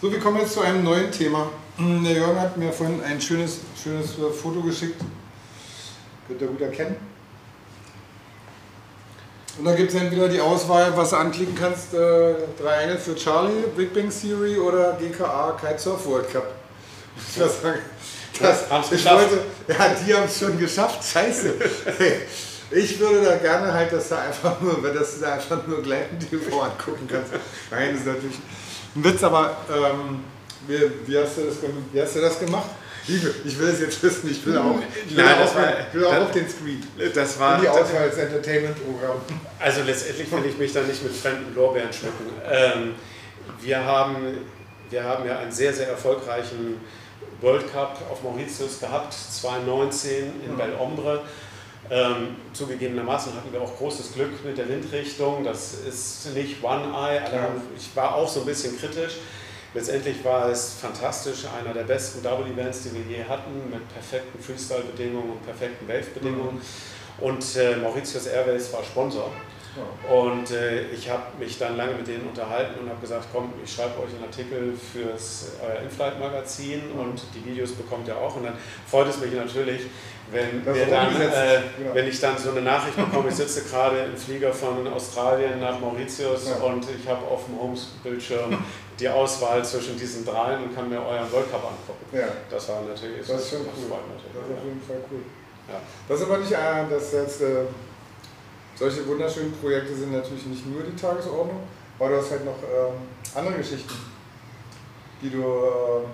So, wir kommen jetzt zu einem neuen Thema. Der Jörn hat mir vorhin ein schönes, schönes äh, Foto geschickt. Könnt ihr gut erkennen. Und da gibt es entweder die Auswahl, was du anklicken kannst, äh, Triangle für Charlie, Big Bang Theory oder GKA Kitesurf World Cup. Ich muss sagen, das, Haben's ich geschafft. wollte, ja, die haben es schon geschafft, scheiße. Ich würde da gerne halt, dass du einfach nur, dass du da einfach nur gleitend TV angucken kannst. Nein, das ist natürlich ein Witz, aber ähm, wie, wie, hast du das, wie hast du das gemacht? Ich will, ich will es jetzt wissen, ich will auch, ich will Nein, auch, war- ich will auch das- auf den Screen. Das war. In die Auswahl als Entertainment-Programm. Also letztendlich will ich mich da nicht mit fremden Lorbeeren schmücken. Ähm, wir, haben, wir haben ja einen sehr, sehr erfolgreichen World Cup auf Mauritius gehabt, 2019 in Belombre. Ähm, zugegebenermaßen hatten wir auch großes Glück mit der Windrichtung. Das ist nicht One-Eye. Alle Ja. haben- Ich war auch so ein bisschen kritisch. Letztendlich war es fantastisch, einer der besten Double Events, die wir je hatten, mit perfekten Freestyle-Bedingungen und perfekten Wave-Bedingungen. Und äh, Mauritius Airways war Sponsor. Und äh, ich habe mich dann lange mit denen unterhalten und habe gesagt, komm, ich schreibe euch einen Artikel fürs euer Inflight-Magazin und die Videos bekommt ihr auch. Und dann freut es mich natürlich, wenn, dann, äh, wenn ich dann so eine Nachricht bekomme, ich sitze gerade im Flieger von Australien nach Mauritius Ja. und ich habe auf dem Homes-Bildschirm die Auswahl zwischen diesen dreien und kann mir euren World Cup angucken. Ja, Das war natürlich, das ist schon das cool. Das ist auf jeden Fall cool. Ja. Das ist aber nicht, äh, das jetzt, äh, solche wunderschönen Projekte sind natürlich nicht nur die Tagesordnung, aber du hast halt noch ähm, andere Geschichten, die du, äh,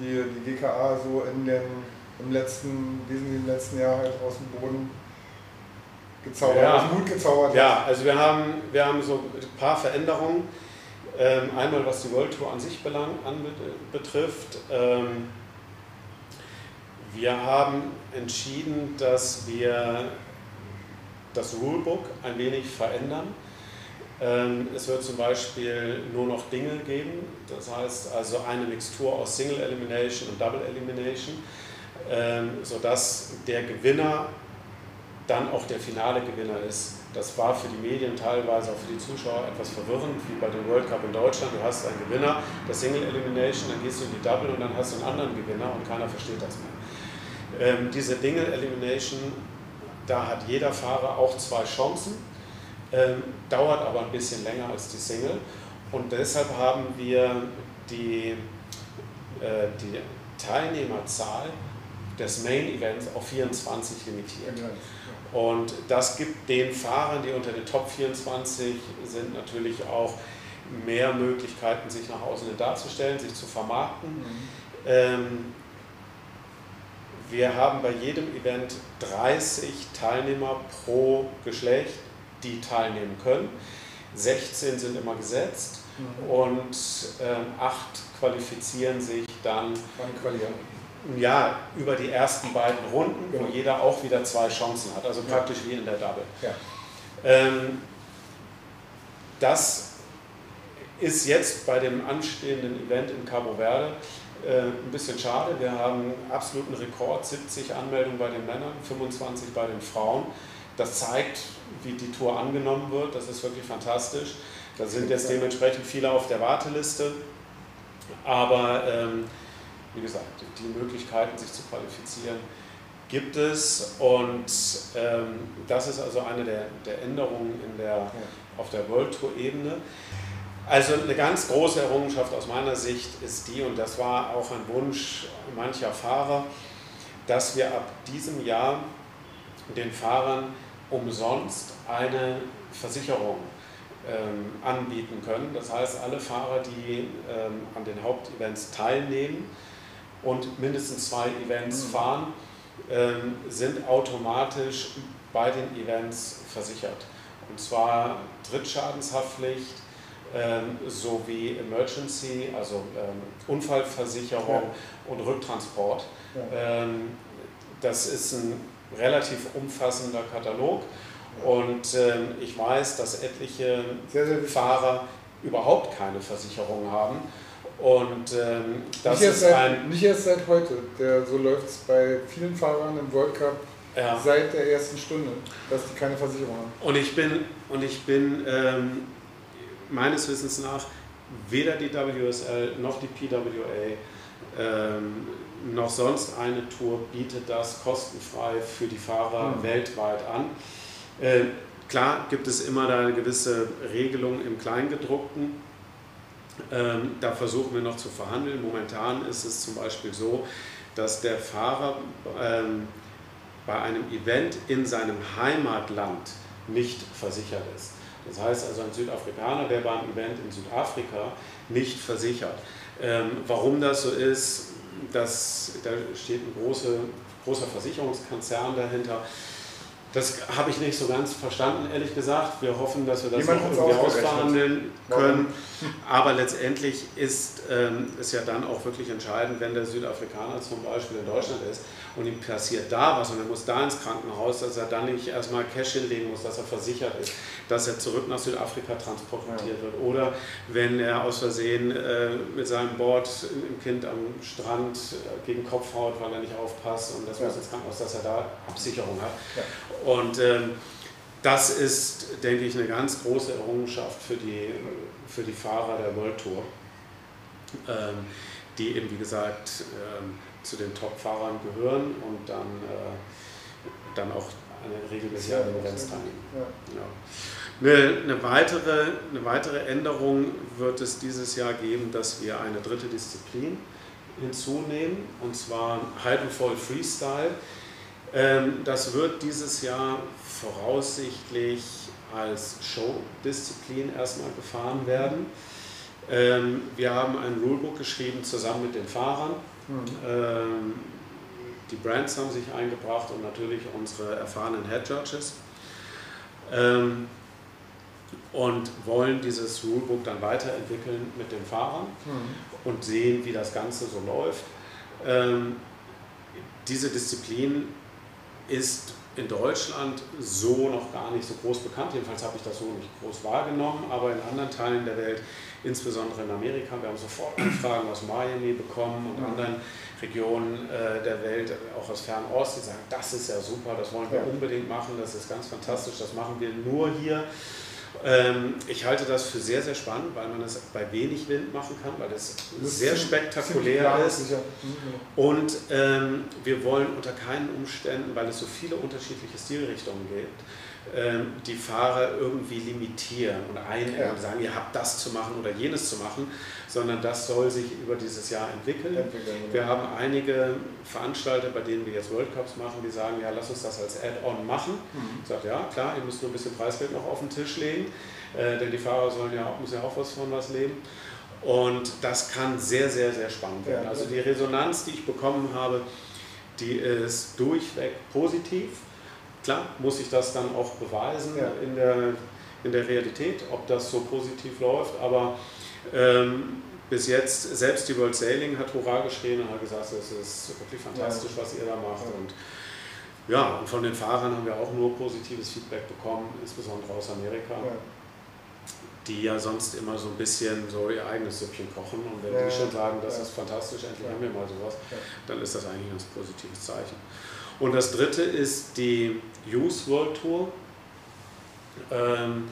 die die GKA so in den, im letzten, wesentlich im letzten Jahr halt aus dem Boden gezaubert, Ja. aus dem Hut gezaubert Ja, also wir haben, wir haben so ein paar Veränderungen. Ähm, einmal was die World Tour an sich belang, an, betrifft. Ähm, wir haben entschieden, dass wir das Rulebook ein wenig verändern. Ähm, es wird zum Beispiel nur noch Dinge geben, das heißt also eine Mixtur aus Single Elimination und Double Elimination, ähm, sodass der Gewinner dann auch der finale Gewinner ist. Das war für die Medien teilweise auch für die Zuschauer etwas verwirrend, wie bei dem World Cup in Deutschland. Du hast einen Gewinner, der Single Elimination, dann gehst du in die Double und dann hast du einen anderen Gewinner und keiner versteht das mehr. Ähm, diese Single Elimination, da hat jeder Fahrer auch zwei Chancen, ähm, dauert aber ein bisschen länger als die Single und deshalb haben wir die, äh, die Teilnehmerzahl des Main Events auf 24 limitiert. Und das gibt den Fahrern, die unter den Top 24 sind, natürlich auch mehr Möglichkeiten, sich nach außen darzustellen, sich zu vermarkten. Ähm, wir haben bei jedem Event 30 Teilnehmer pro Geschlecht, die teilnehmen können. 16 sind immer gesetzt und ähm, 8 qualifizieren sich dann ja, über die ersten beiden Runden, Genau. wo jeder auch wieder zwei Chancen hat, also praktisch wie in der Double. Ja. Ähm, das ist jetzt bei dem anstehenden Event in Cabo Verde äh, ein bisschen schade. Wir haben absoluten Rekord, 70 Anmeldungen bei den Männern, 25 bei den Frauen. Das zeigt, wie die Tour angenommen wird. Das ist wirklich fantastisch. Da sind jetzt dementsprechend viele auf der Warteliste. Aber ähm, wie gesagt, die Möglichkeiten, sich zu qualifizieren, gibt es. Und ähm, das ist also eine der, der Änderungen in der, auf der World Tour-Ebene. Also eine ganz große Errungenschaft aus meiner Sicht ist die, und das war auch ein Wunsch mancher Fahrer, dass wir ab diesem Jahr den Fahrern umsonst eine Versicherung ähm, anbieten können. Das heißt, alle Fahrer, die ähm, an den Hauptevents teilnehmen und mindestens zwei Events fahren, ähm, sind automatisch bei den Events versichert. Und zwar Drittschadenshaftpflicht ähm, sowie Emergency, also ähm, Unfallversicherung und Rücktransport. Ja. Ähm, das ist ein relativ umfassender Katalog und ähm, ich weiß, dass etliche Sehr, sehr. Fahrer überhaupt keine Versicherung haben und ähm, das nicht, erst ist seit, ein nicht erst seit heute. Der, so läuft es bei vielen Fahrern im World Cup ja. seit der ersten Stunde, dass die keine Versicherung haben. Und ich bin, und ich bin ähm, meines Wissens nach weder die WSL noch die PWA ähm, noch sonst eine Tour bietet das kostenfrei für die Fahrer mhm. weltweit an. Äh, klar gibt es immer da eine gewisse Regelung im Kleingedruckten. Ähm, da versuchen wir noch zu verhandeln. Momentan ist es zum Beispiel so, dass der Fahrer ähm, bei einem Event in seinem Heimatland nicht versichert ist. Das heißt also ein Südafrikaner, der beim Event in Südafrika nicht versichert. Ähm, warum das so ist, das, da steht ein große, großer Versicherungskonzern dahinter. Das habe ich nicht so ganz verstanden, ehrlich gesagt. Wir hoffen, dass wir das noch irgendwie ausverhandeln können. Aber letztendlich ist ähm, es ja dann auch wirklich entscheidend, wenn der Südafrikaner zum Beispiel in Deutschland ist und ihm passiert da was und er muss da ins Krankenhaus, dass er dann nicht erstmal Cash hinlegen muss, dass er versichert ist, dass er zurück nach Südafrika transportiert ja. wird. Oder wenn er aus Versehen äh, mit seinem Board im Kind am Strand äh, gegen Kopf haut, weil er nicht aufpasst und das ja. muss ins Krankenhaus, dass er da Absicherung hat. Ja. Und ähm, das ist, denke ich, eine ganz große Errungenschaft für die, für die Fahrer der World Tour, ähm, die eben, wie gesagt, ähm, zu den Top-Fahrern gehören und dann, äh, dann auch eine regelmäßig an den Events teilnehmen. Ja. Eine, eine, weitere, eine weitere Änderung wird es dieses Jahr geben, dass wir eine dritte Disziplin hinzunehmen, und zwar Hydrofoil Freestyle. Ähm, das wird dieses Jahr voraussichtlich als Show-Disziplin erstmal gefahren werden. Ähm, wir haben ein Rulebook geschrieben zusammen mit den Fahrern Mhm. die Brands haben sich eingebracht und natürlich unsere erfahrenen Head Judges. Ähm, und wollen dieses Rulebook dann weiterentwickeln mit den Fahrern mhm. und sehen, wie das Ganze so läuft. Ähm, diese Disziplin ist in Deutschland so noch gar nicht so groß bekannt. Jedenfalls habe ich das so nicht groß wahrgenommen, aber in anderen Teilen der Welt, insbesondere in Amerika, wir haben sofort Anfragen aus Miami bekommen und anderen Regionen äh, der Welt, auch aus Fernost, die sagen, das ist ja super, das wollen wir unbedingt machen, das ist ganz fantastisch, das machen wir nur hier. Ähm, ich halte das für sehr, sehr spannend, weil man es bei wenig Wind machen kann, weil es sehr spektakulär ist. Und ähm, wir wollen unter keinen Umständen, weil es so viele unterschiedliche Stilrichtungen gibt, die Fahrer irgendwie limitieren und einengen ja. und sagen, ihr habt das zu machen oder jenes zu machen, sondern das soll sich über dieses Jahr entwickeln. entwickeln wir haben einige Veranstalter, bei denen wir jetzt World Cups machen, die sagen, ja, lass uns das als Add-on machen. Mhm. Ich sage, ja, klar, ihr müsst nur ein bisschen Preisgeld noch auf den Tisch legen, äh, denn die Fahrer sollen ja, müssen ja auch was von was leben. Und das kann sehr, sehr, sehr spannend werden. Also die Resonanz, die ich bekommen habe, die ist durchweg positiv. Klar muss ich das dann auch beweisen ja. in, der, in der Realität, ob das so positiv läuft, aber ähm, bis jetzt, selbst die World Sailing hat Hurra geschrien und hat gesagt, es ist wirklich fantastisch, was ihr da macht. Und ja, und von den Fahrern haben wir auch nur positives Feedback bekommen, insbesondere aus Amerika. Ja. Die ja sonst immer so ein bisschen so ihr eigenes Süppchen kochen. Und wenn ja. die schon sagen, das ist fantastisch, endlich haben wir mal sowas, dann ist das eigentlich ein ganz positives Zeichen. Und das dritte ist die Youth World Tour. Ähm,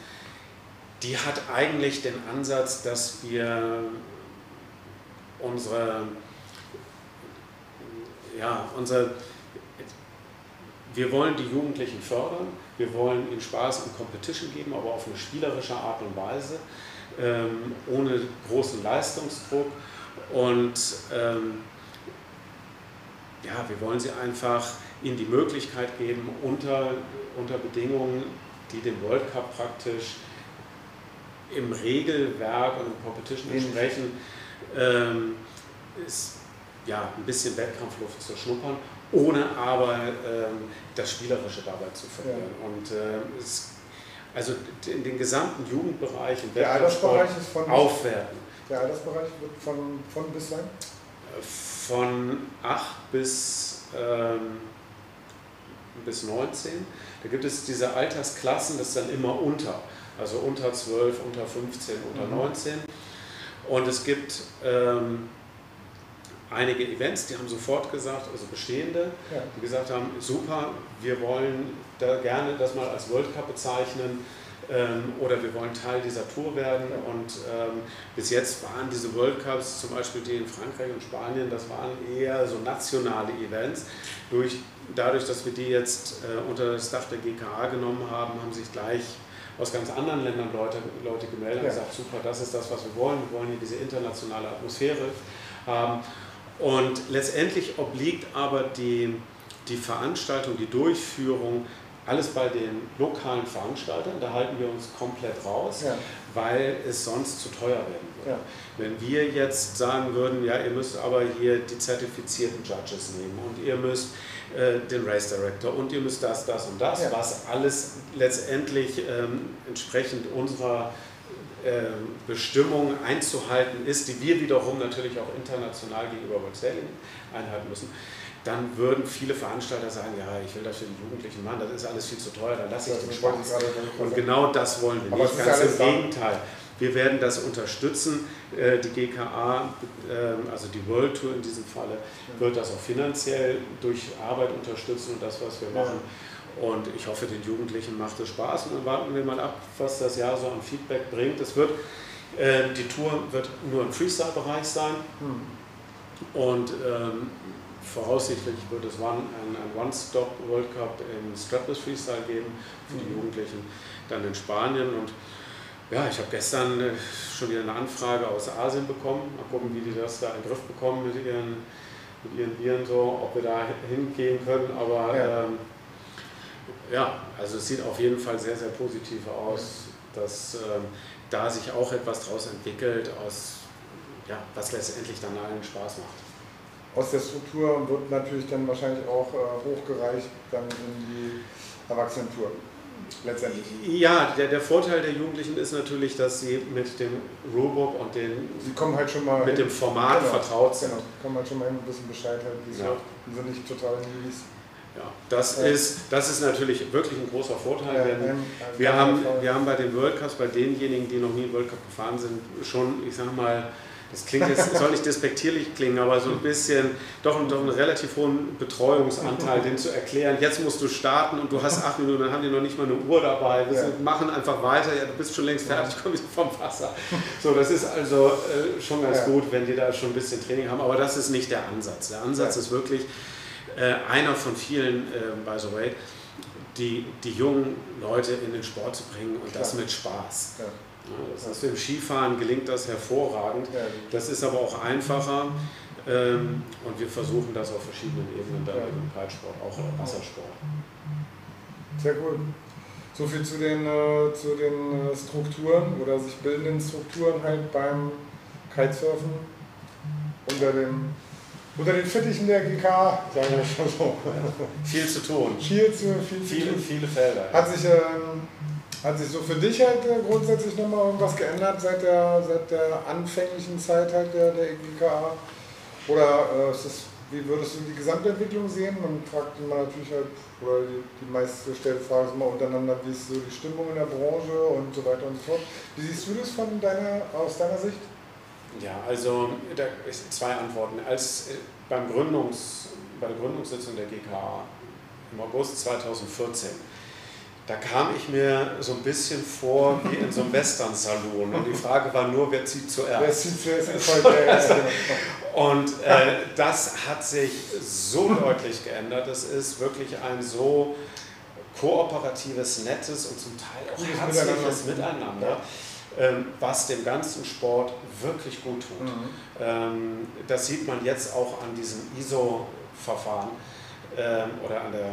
die hat eigentlich den Ansatz, dass wir unsere, ja, unsere, wir wollen die Jugendlichen fördern, wir wollen ihnen Spaß an Competition geben, aber auf eine spielerische Art und Weise, ähm, ohne großen Leistungsdruck und ähm, ja, wir wollen sie einfach ihnen die Möglichkeit geben, unter, unter Bedingungen, die dem World Cup praktisch im Regelwerk und im Competition entsprechen, ähm, ist ja ein bisschen Wettkampfluft zu schnuppern, ohne aber ähm, das Spielerische dabei zu verlieren. Ja. Und äh, es, also in den gesamten Jugendbereich im Wettkampfsport aufwerten. Der Altersbereich wird von, von bis wann? Von 8 bis ähm, bis 19. Da gibt es diese Altersklassen, das ist dann immer unter, also unter 12, unter 15, unter mhm. 19. Und es gibt ähm, einige Events, die haben sofort gesagt, also bestehende, ja. die gesagt haben, super, wir wollen da gerne das mal als World Cup bezeichnen. Ähm, oder wir wollen Teil dieser Tour werden. Und ähm, bis jetzt waren diese World Cups, zum Beispiel die in Frankreich und Spanien, das waren eher so nationale Events. Durch, dadurch, dass wir die jetzt äh, unter das Dach der GKA genommen haben, haben sich gleich aus ganz anderen Ländern Leute, Leute gemeldet ja. und gesagt, super, das ist das, was wir wollen. Wir wollen hier diese internationale Atmosphäre haben. Und letztendlich obliegt aber die, die Veranstaltung, die Durchführung alles bei den lokalen Veranstaltern, da halten wir uns komplett raus, ja. weil es sonst zu teuer werden würde. Ja. Wenn wir jetzt sagen würden, ja, ihr müsst aber hier die zertifizierten Judges nehmen und ihr müsst äh, den Race Director und ihr müsst das, das und das, ja. was alles letztendlich ähm, entsprechend unserer äh, Bestimmung einzuhalten ist, die wir wiederum natürlich auch international gegenüber Sailing einhalten müssen dann würden viele Veranstalter sagen, ja, ich will das für die Jugendlichen machen, das ist alles viel zu teuer, dann lasse ich den Spaß. Und genau das wollen wir nicht, ganz im Gegenteil. Wir werden das unterstützen. Äh, die GKA, ähm, also die World Tour in diesem Falle, wird das auch finanziell durch Arbeit unterstützen und das, was wir machen. Und ich hoffe, den Jugendlichen macht es Spaß. Und dann warten wir mal ab, was das Jahr so an Feedback bringt. Es wird, äh, die Tour wird nur im Freestyle-Bereich sein. Hm. Und ähm, voraussichtlich wird es ein, ein One-Stop World Cup im Strapless Freestyle geben für die mhm. Jugendlichen, dann in Spanien und ja, ich habe gestern äh, schon wieder eine Anfrage aus Asien bekommen. Mal gucken, wie die das da in den Griff bekommen mit ihren, mit ihren Viren, so, ob wir da hingehen können. Aber ja. Ähm, ja, also es sieht auf jeden Fall sehr, sehr positiv aus, dass ähm, da sich auch etwas daraus entwickelt, aus, ja, was letztendlich dann allen Spaß macht aus der Struktur wird natürlich dann wahrscheinlich auch äh, hochgereicht dann in die Erwachsenentour. Letztendlich. Ja, der, der Vorteil der Jugendlichen ist natürlich, dass sie mit dem Rulebook und den, sie kommen halt schon mal mit dem Format genau, vertraut sind. Genau, kommen halt schon mal ein bisschen Bescheid, halt, wie ja. sind nicht total Newbies. Ja, das, ja. Ist, das ist natürlich wirklich ein großer Vorteil. Ja, denn wir, haben, wir haben bei den World Cups, bei denjenigen, die noch nie World Cup gefahren sind, schon, ich sag mal, das klingt jetzt, soll nicht despektierlich klingen, aber so ein bisschen, doch, doch einen relativ hohen Betreuungsanteil, den zu erklären, jetzt musst du starten und du hast acht Minuten, dann haben die noch nicht mal eine Uhr dabei, wir ja. machen einfach weiter, ja, du bist schon längst fertig, komm wieder vom Wasser. So, das ist also äh, schon ganz ja. gut, wenn die da schon ein bisschen Training haben, aber das ist nicht der Ansatz. Der Ansatz ja. ist wirklich äh, einer von vielen, äh, by the way, die, die jungen Leute in den Sport zu bringen und Klar. das mit Spaß. Das heißt, im Skifahren gelingt das hervorragend. Das ist aber auch einfacher. Ähm, und wir versuchen das auf verschiedenen Ebenen, dann im Kitesport, auch im Wassersport. Sehr gut. So viel zu den, äh, zu den äh, Strukturen oder sich bildenden Strukturen halt beim Kitesurfen unter dem unter den Fittichen der GK, sagen wir schon so. Viel zu tun. Viel zu, viel viele, zu tun. Viele Felder. Hat sich ähm, hat sich so für dich halt äh, grundsätzlich nochmal irgendwas geändert seit der, seit der anfänglichen Zeit halt der, der EGKA? Oder äh, ist das, wie würdest du die Gesamtentwicklung sehen? Man fragt immer natürlich halt, oder die, die meistgestellte Frage ist immer untereinander, wie ist so die Stimmung in der Branche und so weiter und so fort. Wie siehst du das von deiner, aus deiner Sicht? Ja, also da ist zwei Antworten. Als äh, beim Gründungs, bei der Gründungssitzung der GKA im August 2014 da kam ich mir so ein bisschen vor wie in so einem Western-Saloon. Und die Frage war nur, wer zieht zuerst? Wer zieht zuerst? und äh, das hat sich so deutlich geändert. Es ist wirklich ein so kooperatives, nettes und zum Teil auch herzliches Miteinander. Ähm, was dem ganzen Sport wirklich gut tut. Mhm. Ähm, das sieht man jetzt auch an diesem ISO-Verfahren ähm, oder an der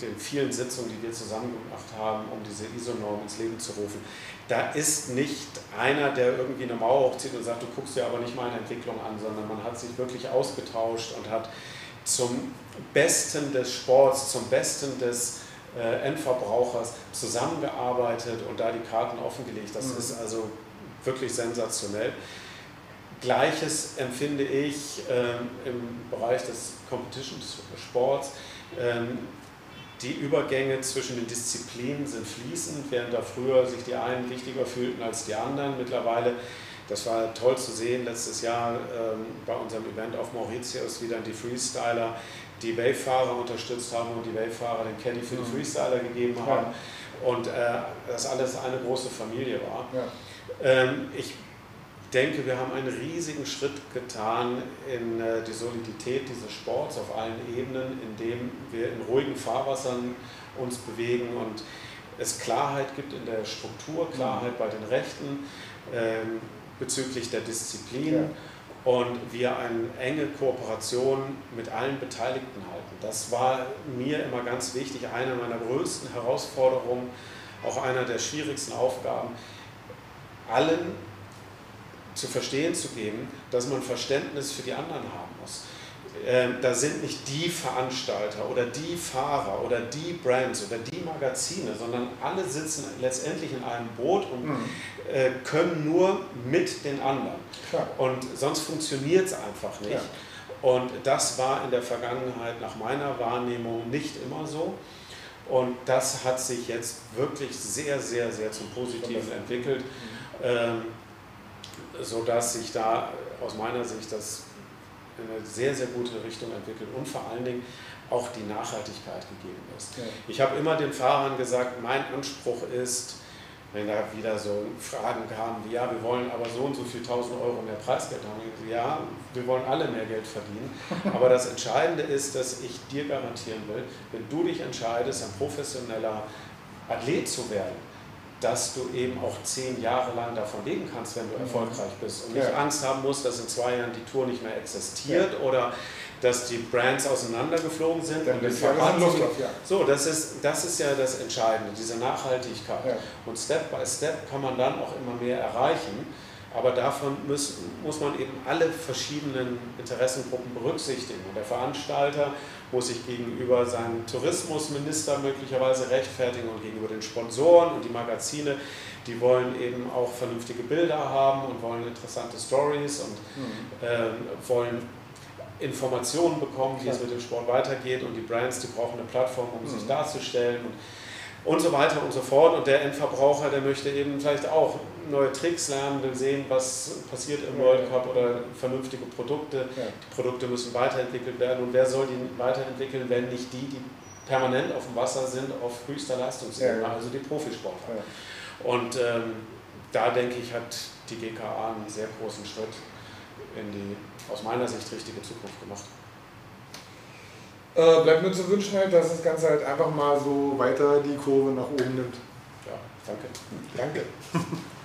den vielen Sitzungen, die wir zusammen gemacht haben, um diese ISO-Norm ins Leben zu rufen, da ist nicht einer, der irgendwie eine Mauer hochzieht und sagt, du guckst dir aber nicht meine Entwicklung an, sondern man hat sich wirklich ausgetauscht und hat zum Besten des Sports, zum Besten des äh, Endverbrauchers zusammengearbeitet und da die Karten offengelegt. Das mhm. ist also wirklich sensationell. Gleiches empfinde ich ähm, im Bereich des Competition-Sports. Ähm, die Übergänge zwischen den Disziplinen sind fließend, während da früher sich die einen wichtiger fühlten als die anderen. Mittlerweile, das war toll zu sehen, letztes Jahr ähm, bei unserem Event auf Mauritius, wie dann die Freestyler die Wavefahrer unterstützt haben und die Wavefahrer den Caddy für die. Freestyler gegeben haben. und äh, das alles eine große Familie war. Ja. Ähm, ich denke, wir haben einen riesigen Schritt getan in äh, die Solidität dieses Sports auf allen Ebenen, indem wir in ruhigen Fahrwassern uns bewegen und es Klarheit gibt in der Struktur, Klarheit bei den Rechten ähm, bezüglich der Disziplin. Ja und wir eine enge Kooperation mit allen Beteiligten halten. Das war mir immer ganz wichtig, eine meiner größten Herausforderungen, auch einer der schwierigsten Aufgaben, allen zu verstehen zu geben, dass man Verständnis für die anderen haben muss. Ähm, da sind nicht die Veranstalter oder die Fahrer oder die Brands oder die Magazine, sondern alle sitzen letztendlich in einem Boot und mhm. Äh, können nur mit den anderen. Klar. Und sonst funktioniert es einfach nicht. Ja. Und das war in der Vergangenheit nach meiner Wahrnehmung nicht immer so. Und das hat sich jetzt wirklich sehr, sehr, sehr zum Positiven entwickelt, mhm. ähm, sodass sich da aus meiner Sicht das in eine sehr, sehr gute Richtung entwickelt und vor allen Dingen auch die Nachhaltigkeit gegeben ist. Ja. Ich habe immer den Fahrern gesagt, mein Anspruch ist, wenn da wieder so Fragen kamen wie, ja, wir wollen aber so und so viel 1000 Euro mehr Preisgeld haben. Gesagt, ja, wir wollen alle mehr Geld verdienen. Aber das Entscheidende ist, dass ich dir garantieren will, wenn du dich entscheidest, ein professioneller Athlet zu werden, dass du eben auch zehn Jahre lang davon leben kannst, wenn du mhm. erfolgreich bist und nicht ja. Angst haben musst, dass in zwei Jahren die Tour nicht mehr existiert ja. oder dass die Brands auseinandergeflogen sind Dann und Luft auf, ja. So, das ist, das ist ja das Entscheidende, diese Nachhaltigkeit. Und Step by Step kann man dann auch immer mehr erreichen. Aber davon muss, muss man eben alle verschiedenen Interessengruppen berücksichtigen. Und der Veranstalter muss sich gegenüber seinem Tourismusminister möglicherweise rechtfertigen und gegenüber den Sponsoren und die Magazine, die wollen eben auch vernünftige Bilder haben und wollen interessante Stories und mhm. äh, wollen Informationen bekommen, wie es mit dem Sport weitergeht und die Brands, die brauchen eine Plattform, um mhm. sich darzustellen und, und so weiter und so fort. Und der Endverbraucher, der möchte eben vielleicht auch neue Tricks lernen, will sehen, was passiert im World Cup oder vernünftige Produkte. Die Produkte müssen weiterentwickelt werden und wer soll die weiterentwickeln, wenn nicht die, die permanent auf dem Wasser sind, auf höchster Leistungsebene, ja. also die Profisportler. Und ähm, da denke ich, hat die GKA einen sehr großen Schritt in die aus meiner Sicht richtige Zukunft gemacht. Äh, bleibt nur zu wünschen, halt, dass das Ganze halt einfach mal so weiter die Kurve nach oben nimmt. Ja, danke. Danke.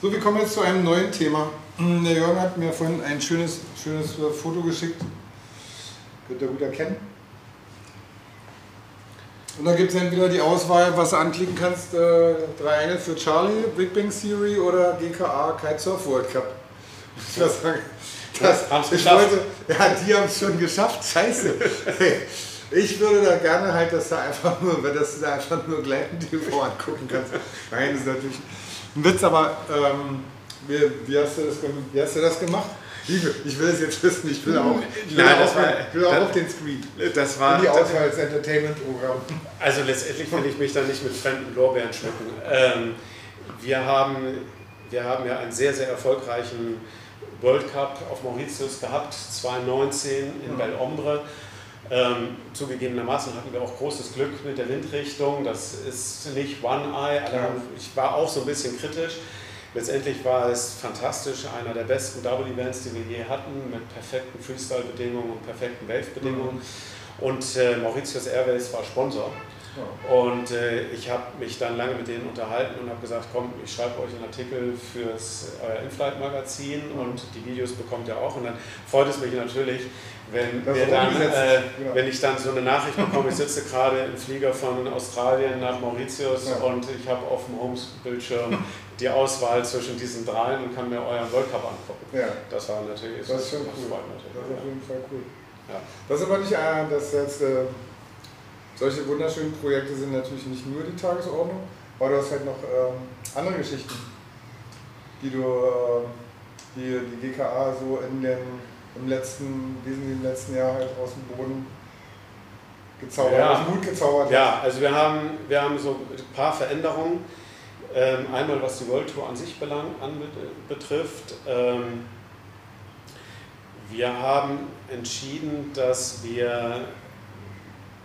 So, wir kommen jetzt zu einem neuen Thema. Der Jörg hat mir vorhin ein schönes, schönes Foto geschickt. Könnt ihr gut erkennen. Und dann gibt es entweder die Auswahl, was du anklicken kannst, äh, drei Engel für Charlie, Big Bang Theory oder GKA Kitesurf World Cup. Ich muss sagen, das, haben es geschafft. Wollte, ja, die haben es schon geschafft, scheiße. Ich würde da gerne halt, dass du einfach nur, dass du da einfach nur gleitend TV angucken kannst. Nein, das ist natürlich ein Witz, aber ähm, wie, wie, hast du das, wie hast du das gemacht? Ich will es jetzt wissen, ich will auch, ich will Nein, auch, war, ich will auch das, auf den Screen. Das war In die Auswahl als Entertainment-Programm. Also letztendlich will ich mich da nicht mit fremden Lorbeeren schmücken. Ähm, wir, haben, wir haben ja einen sehr, sehr erfolgreichen World Cup auf Mauritius gehabt, 2019 in ja. Belombre. Ähm, zugegebenermaßen hatten wir auch großes Glück mit der Windrichtung. Das ist nicht One Eye. Ja. Ich war auch so ein bisschen kritisch. Letztendlich war es fantastisch, einer der besten Double Events, die wir je hatten, mit perfekten Freestyle-Bedingungen und perfekten Wave-Bedingungen. Mhm. Und äh, Mauritius Airways war Sponsor. Ja. Und äh, ich habe mich dann lange mit denen unterhalten und habe gesagt, komm, ich schreibe euch einen Artikel fürs euer Inflight-Magazin mhm. und die Videos bekommt ihr auch. Und dann freut es mich natürlich, wenn, dann, äh, ja. wenn ich dann so eine Nachricht bekomme, ich sitze gerade im Flieger von Australien nach Mauritius ja. und ich habe auf dem Homebildschirm die Auswahl zwischen diesen dreien und kann mir euren World Cup angucken. Ja. Das war natürlich das ist schon cool. Das ist auf jeden Fall cool. Ja. Das ist aber nicht, äh, dass jetzt äh, solche wunderschönen Projekte sind natürlich nicht nur die Tagesordnung, aber du hast halt noch ähm, andere Geschichten, die du, äh, die die GKA so in den im letzten, wesentlich im letzten Jahr halt aus dem Boden gezaubert, ja. aus dem Mut gezaubert Ja, also wir haben, wir haben so ein paar Veränderungen. Ähm, einmal was die World Tour an sich belang, an, betrifft. Ähm, Wir haben entschieden, dass wir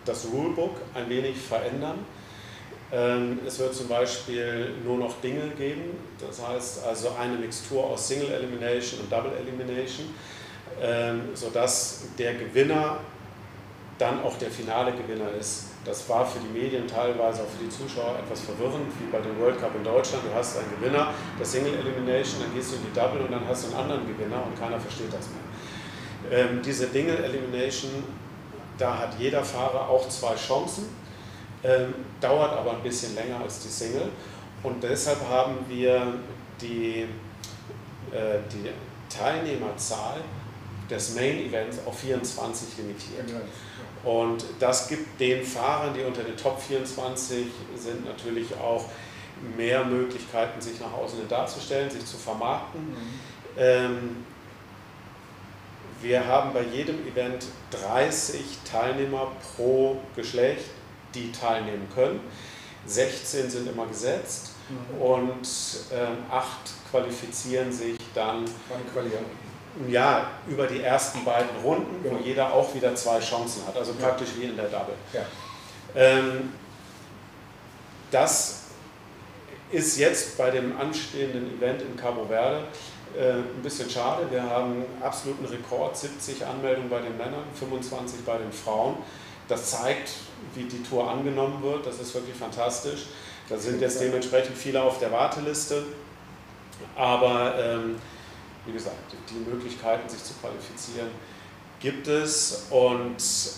das Rulebook ein wenig verändern. Ähm, es wird zum Beispiel nur noch Dinge geben, das heißt also eine Mixtur aus Single Elimination und Double Elimination, sodass der Gewinner dann auch der finale Gewinner ist. Das war für die Medien teilweise, auch für die Zuschauer etwas verwirrend, wie bei dem World Cup in Deutschland. Du hast einen Gewinner, der Single Elimination, dann gehst du in die Double und dann hast du einen anderen Gewinner und keiner versteht das mehr. Ähm, diese Single Elimination, da hat jeder Fahrer auch zwei Chancen, ähm, dauert aber ein bisschen länger als die Single. Und deshalb haben wir die, äh, die Teilnehmerzahl des Main Events auf 24 limitiert. Und das gibt den Fahrern, die unter den Top 24 sind, natürlich auch mehr Möglichkeiten, sich nach außen darzustellen, sich zu vermarkten. Mhm. Ähm, wir haben bei jedem Event 30 Teilnehmer pro Geschlecht, die teilnehmen können. 16 sind immer gesetzt mhm. und ähm, 8 qualifizieren sich dann ja, über die ersten beiden Runden, wo jeder auch wieder zwei Chancen hat, also praktisch wie in der Double. Ja. Ähm, das ist jetzt bei dem anstehenden Event in Cabo Verde äh, ein bisschen schade. Wir haben absoluten Rekord, 70 Anmeldungen bei den Männern, 25 bei den Frauen. Das zeigt, wie die Tour angenommen wird. Das ist wirklich fantastisch. Da sind jetzt dementsprechend viele auf der Warteliste. Aber ähm, wie gesagt, die Möglichkeiten, sich zu qualifizieren, gibt es. Und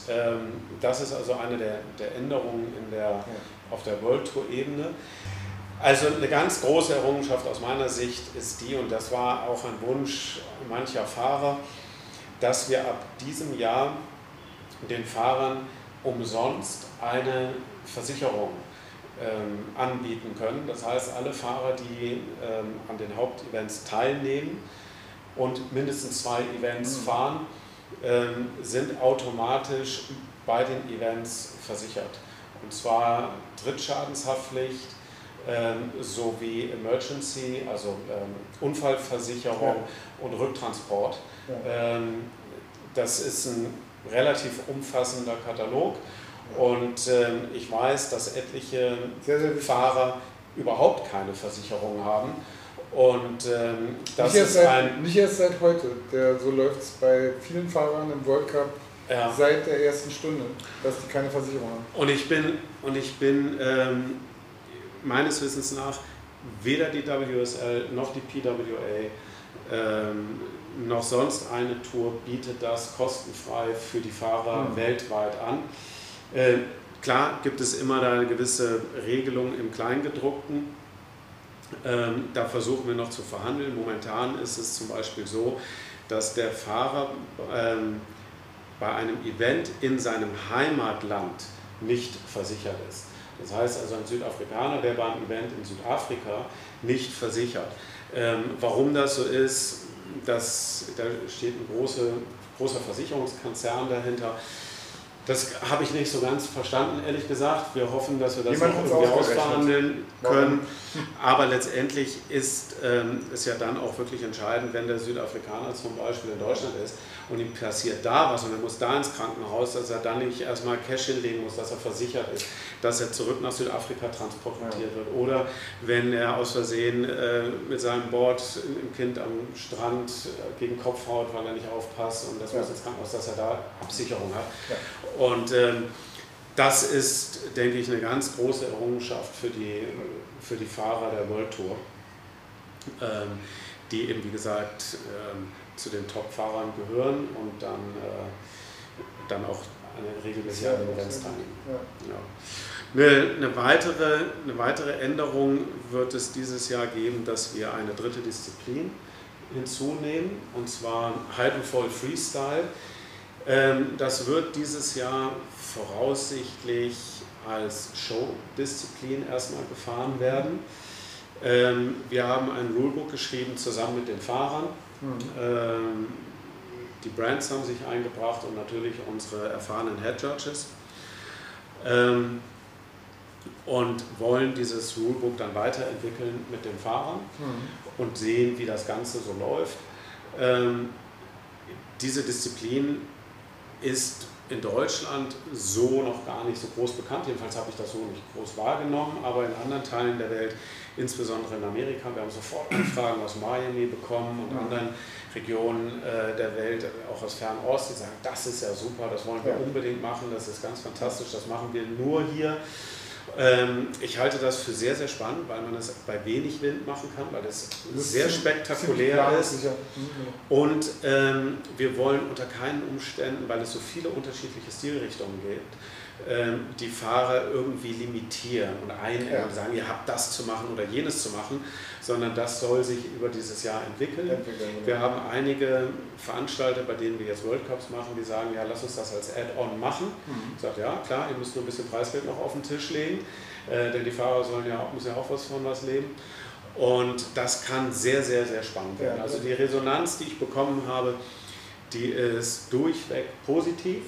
ähm, das ist also eine der, der Änderungen in der, ja. auf der World Tour-Ebene. Also eine ganz große Errungenschaft aus meiner Sicht ist die, und das war auch ein Wunsch mancher Fahrer, dass wir ab diesem Jahr den Fahrern umsonst eine Versicherung ähm, anbieten können. Das heißt, alle Fahrer, die ähm, an den Hauptevents teilnehmen und mindestens zwei Events mhm. fahren, ähm, sind automatisch bei den Events versichert. Und zwar Drittschadenshaftpflicht, ähm, sowie Emergency, also ähm, Unfallversicherung ja. und Rücktransport. Ja. Ähm, das ist ein relativ umfassender Katalog und ähm, ich weiß, dass etliche sehr, sehr Fahrer überhaupt keine Versicherung haben. Und ähm, das nicht ist seit, ein. Nicht erst seit heute, der, so läuft es bei vielen Fahrern im World Cup ja. seit der ersten Stunde, dass die keine Versicherung haben. Und ich bin, und ich bin ähm, meines Wissens nach weder die WSL noch die PWA ähm, noch sonst eine Tour bietet das kostenfrei für die Fahrer mhm. weltweit an. Äh, klar gibt es immer da eine gewisse Regelung im Kleingedruckten. Ähm, da versuchen wir noch zu verhandeln. Momentan ist es zum Beispiel so, dass der Fahrer ähm, bei einem Event in seinem Heimatland nicht versichert ist. Das heißt also, ein Südafrikaner wäre beim Event in Südafrika nicht versichert. Ähm, warum das so ist, das, da steht ein große, großer Versicherungskonzern dahinter. Das habe ich nicht so ganz verstanden, ehrlich gesagt. Wir hoffen, dass wir das noch irgendwie ausverhandeln können. Aber letztendlich ist ähm, es ja dann auch wirklich entscheidend, wenn der Südafrikaner zum Beispiel in Deutschland ist und ihm passiert da was und er muss da ins Krankenhaus, dass er dann nicht erstmal Cash hinlegen muss, dass er versichert ist, dass er zurück nach Südafrika transportiert ja. wird. Oder wenn er aus Versehen äh, mit seinem Board im Kind am Strand äh, gegen Kopf haut, weil er nicht aufpasst und das ja. muss ins Krankenhaus, dass er da Absicherung hat. Ja. Und ähm, das ist, denke ich, eine ganz große Errungenschaft für die, für die Fahrer der World Tour, ähm, die eben, wie gesagt, ähm, zu den Top-Fahrern gehören und dann, äh, dann auch eine regelmäßige ja, Events teilnehmen. Ja. Ja. Eine, eine, weitere, eine weitere Änderung wird es dieses Jahr geben, dass wir eine dritte Disziplin hinzunehmen, und zwar Halb Voll Freestyle. Ähm, das wird dieses Jahr voraussichtlich als Show-Disziplin erstmal gefahren werden. Ähm, wir haben ein Rulebook geschrieben zusammen mit den Fahrern. Mhm. Die Brands haben sich eingebracht und natürlich unsere erfahrenen Head Judges. Und wollen dieses Rulebook dann weiterentwickeln mit den Fahrern mhm. und sehen, wie das Ganze so läuft. Diese Disziplin ist in Deutschland so noch gar nicht so groß bekannt. Jedenfalls habe ich das so nicht groß wahrgenommen, aber in anderen Teilen der Welt, insbesondere in Amerika, wir haben sofort Anfragen aus Miami bekommen und mhm. anderen Regionen äh, der Welt, auch aus Fernost, die sagen, das ist ja super, das wollen wir unbedingt machen, das ist ganz fantastisch, das machen wir nur hier. Ähm, ich halte das für sehr, sehr spannend, weil man es bei wenig Wind machen kann, weil es sehr spektakulär ist. Mhm. Und ähm, wir wollen unter keinen Umständen, weil es so viele unterschiedliche Stilrichtungen gibt, die Fahrer irgendwie limitieren und einengen ja. und sagen, ihr habt das zu machen oder jenes zu machen, sondern das soll sich über dieses Jahr entwickeln. entwickeln wir haben einige Veranstalter, bei denen wir jetzt World Cups machen, die sagen, ja, lass uns das als Add-on machen. Mhm. Ich sage, ja, klar, ihr müsst nur ein bisschen Preisgeld noch auf den Tisch legen, äh, denn die Fahrer sollen ja auch, müssen ja auch was von was leben. Und das kann sehr, sehr, sehr spannend werden. Also die Resonanz, die ich bekommen habe, die ist durchweg positiv.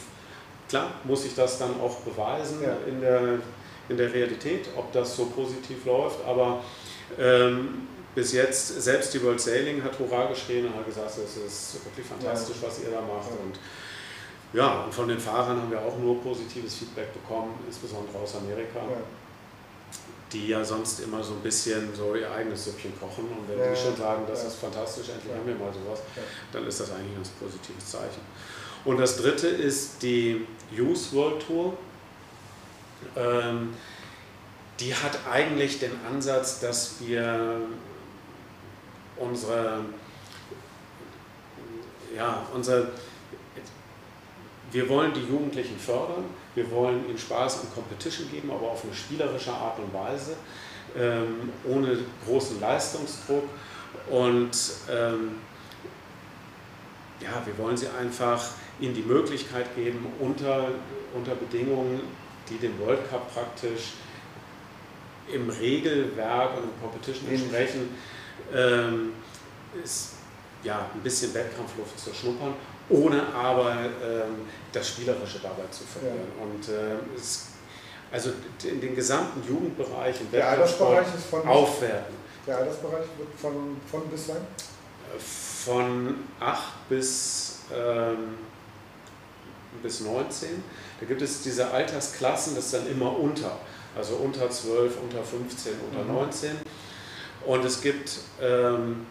Klar muss ich das dann auch beweisen ja. in, der, in der Realität, ob das so positiv läuft, aber ähm, bis jetzt, selbst die World Sailing hat Hurra geschrien und hat gesagt, es ist wirklich fantastisch, ja. was ihr da macht. Ja. Und ja, und von den Fahrern haben wir auch nur positives Feedback bekommen, insbesondere aus Amerika. Ja. Die ja sonst immer so ein bisschen so ihr eigenes Süppchen kochen. Und wenn die schon sagen, das ist fantastisch, endlich haben wir mal sowas, dann ist das eigentlich ein ganz positives Zeichen. Und das dritte ist die Youth World Tour. Ähm, die hat eigentlich den Ansatz, dass wir unsere, ja, unsere, wir wollen die Jugendlichen fördern, wir wollen ihnen Spaß an Competition geben, aber auf eine spielerische Art und Weise, ähm, ohne großen Leistungsdruck und ähm, ja, wir wollen sie einfach ihnen die Möglichkeit geben, unter, unter Bedingungen, die dem World Cup praktisch im Regelwerk und im Competition entsprechen, ähm, ist ja, ein bisschen Wettkampfluft zu schnuppern, ohne aber ähm, das Spielerische dabei zu verlieren. Ja. Und äh, es, also in den gesamten Jugendbereich im Wettkampfsport aufwerten. Der Altersbereich wird von, von bis sein? Von 8 bis ähm, bis 19. Da gibt es diese Altersklassen, das ist dann immer unter, also unter 12, unter 15, unter mhm. 19. Und es gibt ähm,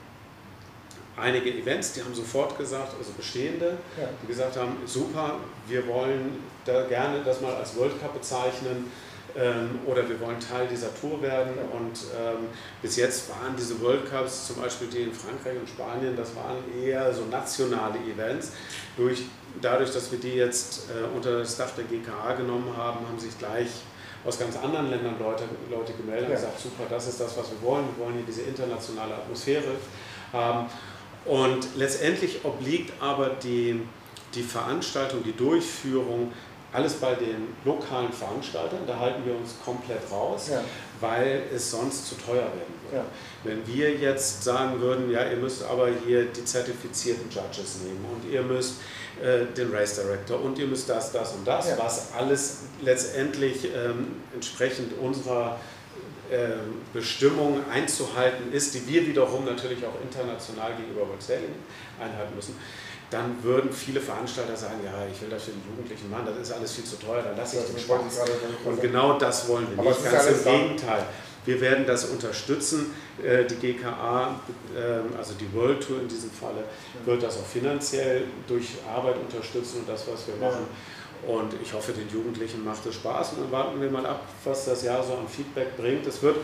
einige Events, die haben sofort gesagt, also bestehende, ja. die gesagt haben, super, wir wollen da gerne das mal als World Cup bezeichnen ähm, oder wir wollen Teil dieser Tour werden. Und ähm, bis jetzt waren diese World Cups, zum Beispiel die in Frankreich und Spanien, das waren eher so nationale Events. Durch, dadurch, dass wir die jetzt äh, unter das Dach der GKA genommen haben, haben sich gleich aus ganz anderen Ländern Leute, Leute gemeldet ja. und gesagt, super, das ist das, was wir wollen. Wir wollen hier diese internationale Atmosphäre haben. Und letztendlich obliegt aber die, die Veranstaltung, die Durchführung alles bei den lokalen Veranstaltern, da halten wir uns komplett raus, ja. weil es sonst zu teuer werden würde. Ja. Wenn wir jetzt sagen würden, ja, ihr müsst aber hier die zertifizierten Judges nehmen und ihr müsst äh, den Race Director und ihr müsst das, das und das, ja. was alles letztendlich ähm, entsprechend unserer äh, Bestimmung einzuhalten ist, die wir wiederum natürlich auch international gegenüber Sailing einhalten müssen dann würden viele Veranstalter sagen, ja, ich will das für die Jugendlichen machen, das ist alles viel zu teuer, dann lasse ich den Spaß. Und genau das wollen wir nicht, ganz im Gegenteil. Wir werden das unterstützen. Äh, die GKA, ähm, also die World Tour in diesem Falle, wird das auch finanziell durch Arbeit unterstützen und das, was wir machen. Und ich hoffe, den Jugendlichen macht es Spaß. Und dann warten wir mal ab, was das Jahr so an Feedback bringt. Es wird,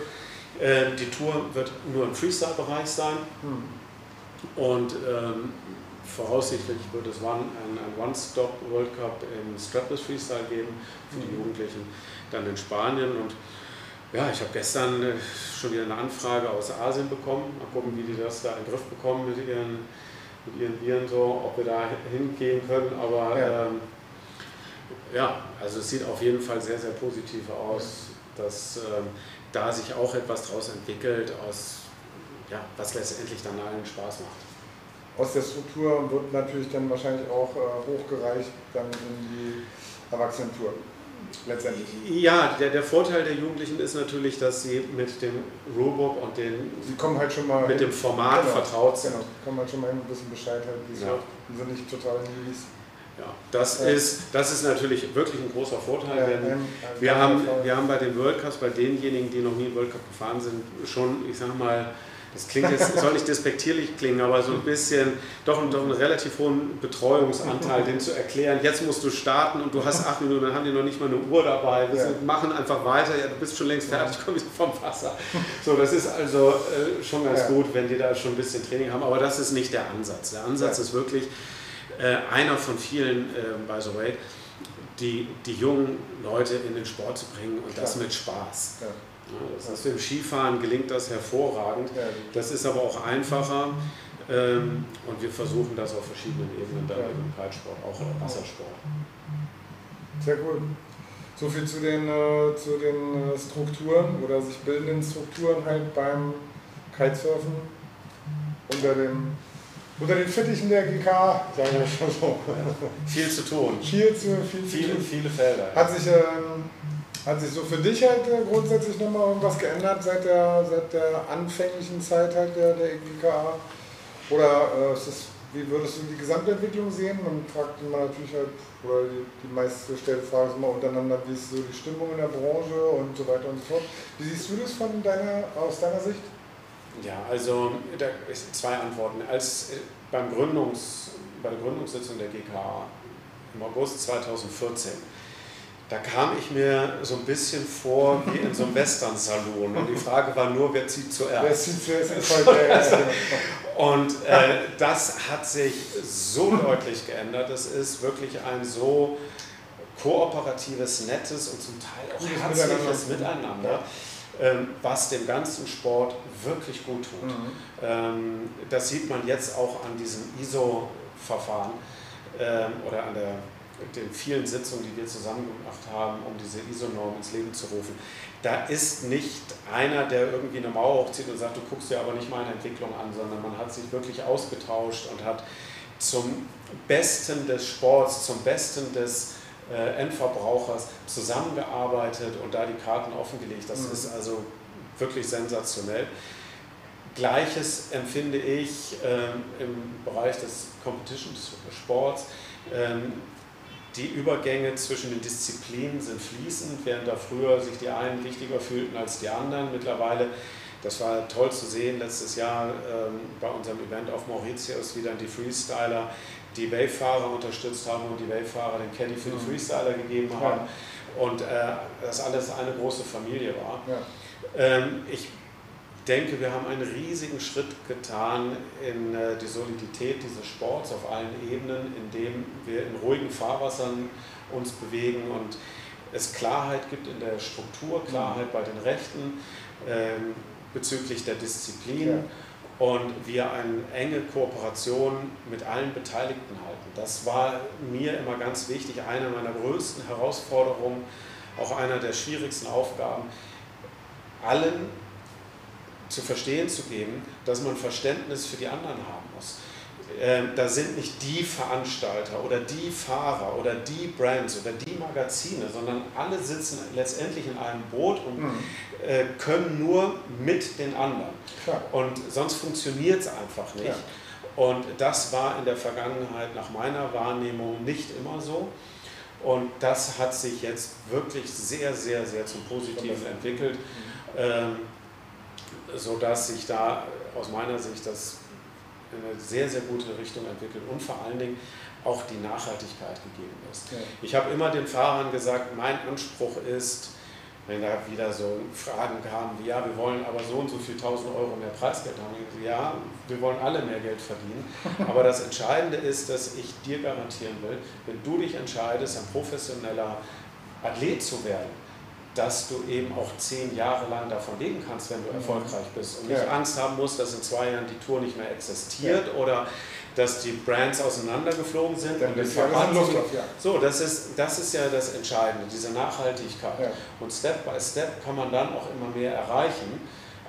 äh, die Tour wird nur im Freestyle-Bereich sein. Hm. Und ähm, voraussichtlich wird es ein, ein One-Stop World Cup im Strapless Freestyle geben für die mhm. Jugendlichen, dann in Spanien und ja, ich habe gestern äh, schon wieder eine Anfrage aus Asien bekommen. Mal gucken, wie die das da in den Griff bekommen mit ihren, mit ihren Viren, so, ob wir da hingehen können. Aber ja. Ähm, ja, also es sieht auf jeden Fall sehr, sehr positiv aus, dass ähm, da sich auch etwas daraus entwickelt, aus, ja, was letztendlich dann allen Spaß macht aus der Struktur wird natürlich dann wahrscheinlich auch äh, hochgereicht dann in die Erwachsenentour. letztendlich. Ja, der, der Vorteil der Jugendlichen ist natürlich, dass sie mit dem Rulebook und den, sie kommen halt schon mal mit dem Format genau, vertraut sind. Genau, kommen halt schon mal ein bisschen Bescheid halt, wie es Ja. Die sind nicht total Newbies. Ja, das, Ja. Ist, das ist natürlich wirklich ein großer Vorteil, Ja, denn ein- ein wir, haben, wir haben bei den World Cups, bei denjenigen, die noch nie einen World Cup gefahren sind, schon, ich sag mal, das klingt jetzt, soll nicht despektierlich klingen, aber so ein bisschen, doch, einen- doch einen relativ hohen Betreuungsanteil, den zu erklären, jetzt musst du starten und du hast acht Minuten, dann haben die noch nicht mal eine Uhr dabei, wir Ja. machen einfach weiter, ja, du bist schon längst fertig, komm wieder vom Wasser. So, das ist also äh, schon ganz Ja. gut, wenn die da schon ein bisschen Training haben, aber das ist nicht der Ansatz. Der Ansatz Ja. ist wirklich äh, einer von vielen, äh, by the way, die, die jungen Leute in den Sport zu bringen und das Klar. mit Spaß. Ja. Ja, das ist im Skifahren gelingt das hervorragend. Ja, Das ist aber auch einfacher ähm, und wir versuchen das auf verschiedenen Ebenen dann Ja. im Kitesport, auch im Wassersport. Sehr cool. So viel zu den, äh, zu den äh, Strukturen oder sich bildenden Strukturen halt beim Kitesurfen unter, dem, unter den Fittichen der GK, sagen wir schon so. Viel zu tun, Viel zu viel zu viele, tun. viele Felder. Hat sich, ähm, hat sich so für dich halt äh, grundsätzlich nochmal irgendwas geändert seit der, seit der anfänglichen Zeit halt der, der GKA? Oder äh, ist das, wie würdest du die Gesamtentwicklung sehen? Man fragt immer natürlich halt, oder die, die meistgestellte Frage ist immer untereinander, wie ist so die Stimmung in der Branche und so weiter und so fort. Wie siehst du das von deiner, aus deiner Sicht? Ja, also da ist zwei Antworten. Als äh, beim Gründungs, bei der Gründungssitzung der GKA im August 2014, da kam ich mir so ein bisschen vor wie in so einem Western-Saloon. Und die Frage war nur, wer zieht Wer zuerst? zieht zuerst. Und äh, das hat sich so deutlich geändert. Es ist wirklich ein so kooperatives, nettes und zum Teil auch herzliches Miteinander. Miteinander, ähm, was dem ganzen Sport wirklich gut tut. Mhm. Ähm, das sieht man jetzt auch an diesem ISO-Verfahren ähm, oder an der, den vielen Sitzungen, die wir zusammen gemacht haben, um diese ISO-Norm ins Leben zu rufen. Da ist nicht einer, der irgendwie eine Mauer hochzieht und sagt, du guckst dir aber nicht meine Entwicklung an, sondern man hat sich wirklich ausgetauscht und hat zum Besten des Sports, zum Besten des äh, Endverbrauchers zusammengearbeitet und da die Karten offengelegt. Das Mhm. ist also wirklich sensationell. Gleiches empfinde ich ähm, im Bereich des Competition-Sports. Ähm, die Übergänge zwischen den Disziplinen sind fließend, während da früher sich die einen wichtiger fühlten als die anderen. Mittlerweile, das war toll zu sehen, letztes Jahr ähm, bei unserem Event auf Mauritius, wie dann die Freestyler die Wavefahrer unterstützt haben und die Wavefahrer den Caddy für die. Freestyler gegeben Ja. haben und äh, das alles eine große Familie war. Ja. Ähm, ich denke, wir haben einen riesigen Schritt getan in äh, die Solidität dieses Sports auf allen Ebenen, indem wir in ruhigen Fahrwassern uns bewegen und es Klarheit gibt in der Struktur, Klarheit bei den Rechten ähm, bezüglich der Disziplin und wir eine enge Kooperation mit allen Beteiligten halten. Das war mir immer ganz wichtig, eine meiner größten Herausforderungen, auch einer der schwierigsten Aufgaben, allen zu verstehen zu geben, dass man Verständnis für die anderen haben muss. Ähm, da sind nicht die Veranstalter oder die Fahrer oder die Brands oder die Magazine, sondern alle sitzen letztendlich in einem Boot und Mhm. äh, können nur mit den anderen. Klar. Und sonst funktioniert es einfach nicht. Ja. Und das war in der Vergangenheit nach meiner Wahrnehmung nicht immer so. Und das hat sich jetzt wirklich sehr, sehr, sehr zum Positiven entwickelt, ähm, sodass sich da aus meiner Sicht das in eine sehr, sehr gute Richtung entwickelt und vor allen Dingen auch die Nachhaltigkeit gegeben ist. Ja. Ich habe immer den Fahrern gesagt, mein Anspruch ist, wenn da wieder so Fragen kamen wie, ja, wir wollen aber so und so viel 1000 Euro mehr Preisgeld haben. Ja, wir wollen alle mehr Geld verdienen. Aber das Entscheidende ist, dass ich dir garantieren will, wenn du dich entscheidest, ein professioneller Athlet zu werden, dass du eben auch zehn Jahre lang davon leben kannst, wenn du Mhm. erfolgreich bist und nicht Ja. Angst haben musst, dass in zwei Jahren die Tour nicht mehr existiert oder dass die Brands auseinandergeflogen sind Dann und du ja Verband ja. so, das ist, das ist ja das Entscheidende, diese Nachhaltigkeit. Ja. Und Step by Step kann man dann auch immer mehr erreichen.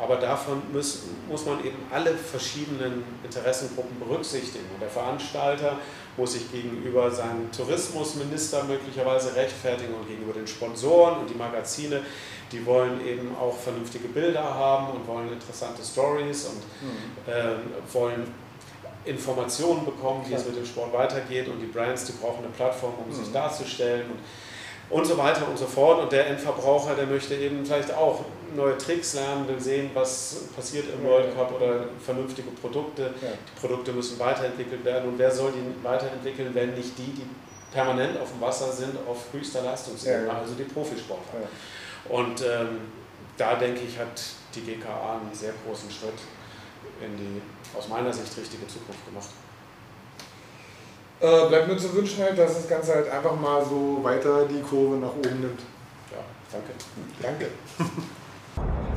Aber davon muss, muss man eben alle verschiedenen Interessengruppen berücksichtigen. Und der Veranstalter muss sich gegenüber seinem Tourismusminister möglicherweise rechtfertigen und gegenüber den Sponsoren und die Magazine, die wollen eben auch vernünftige Bilder haben und wollen interessante Stories und mhm. äh, wollen Informationen bekommen, wie es mit dem Sport weitergeht und die Brands, die brauchen eine Plattform, um mhm. sich darzustellen und, und so weiter und so fort. Und der Endverbraucher, der möchte eben vielleicht auch neue Tricks lernen, will sehen, was passiert im World Cup oder vernünftige Produkte. Die Produkte müssen weiterentwickelt werden und wer soll die weiterentwickeln, wenn nicht die, die permanent auf dem Wasser sind, auf höchster Leistungsebene, also die Profisportler. Und ähm, da denke ich, hat die GKA einen sehr großen Schritt in die aus meiner Sicht richtige Zukunft gemacht. Äh, bleibt mir zu wünschen halt, dass das Ganze halt einfach mal so weiter die Kurve nach oben nimmt. Ja, danke. Danke. Thank you.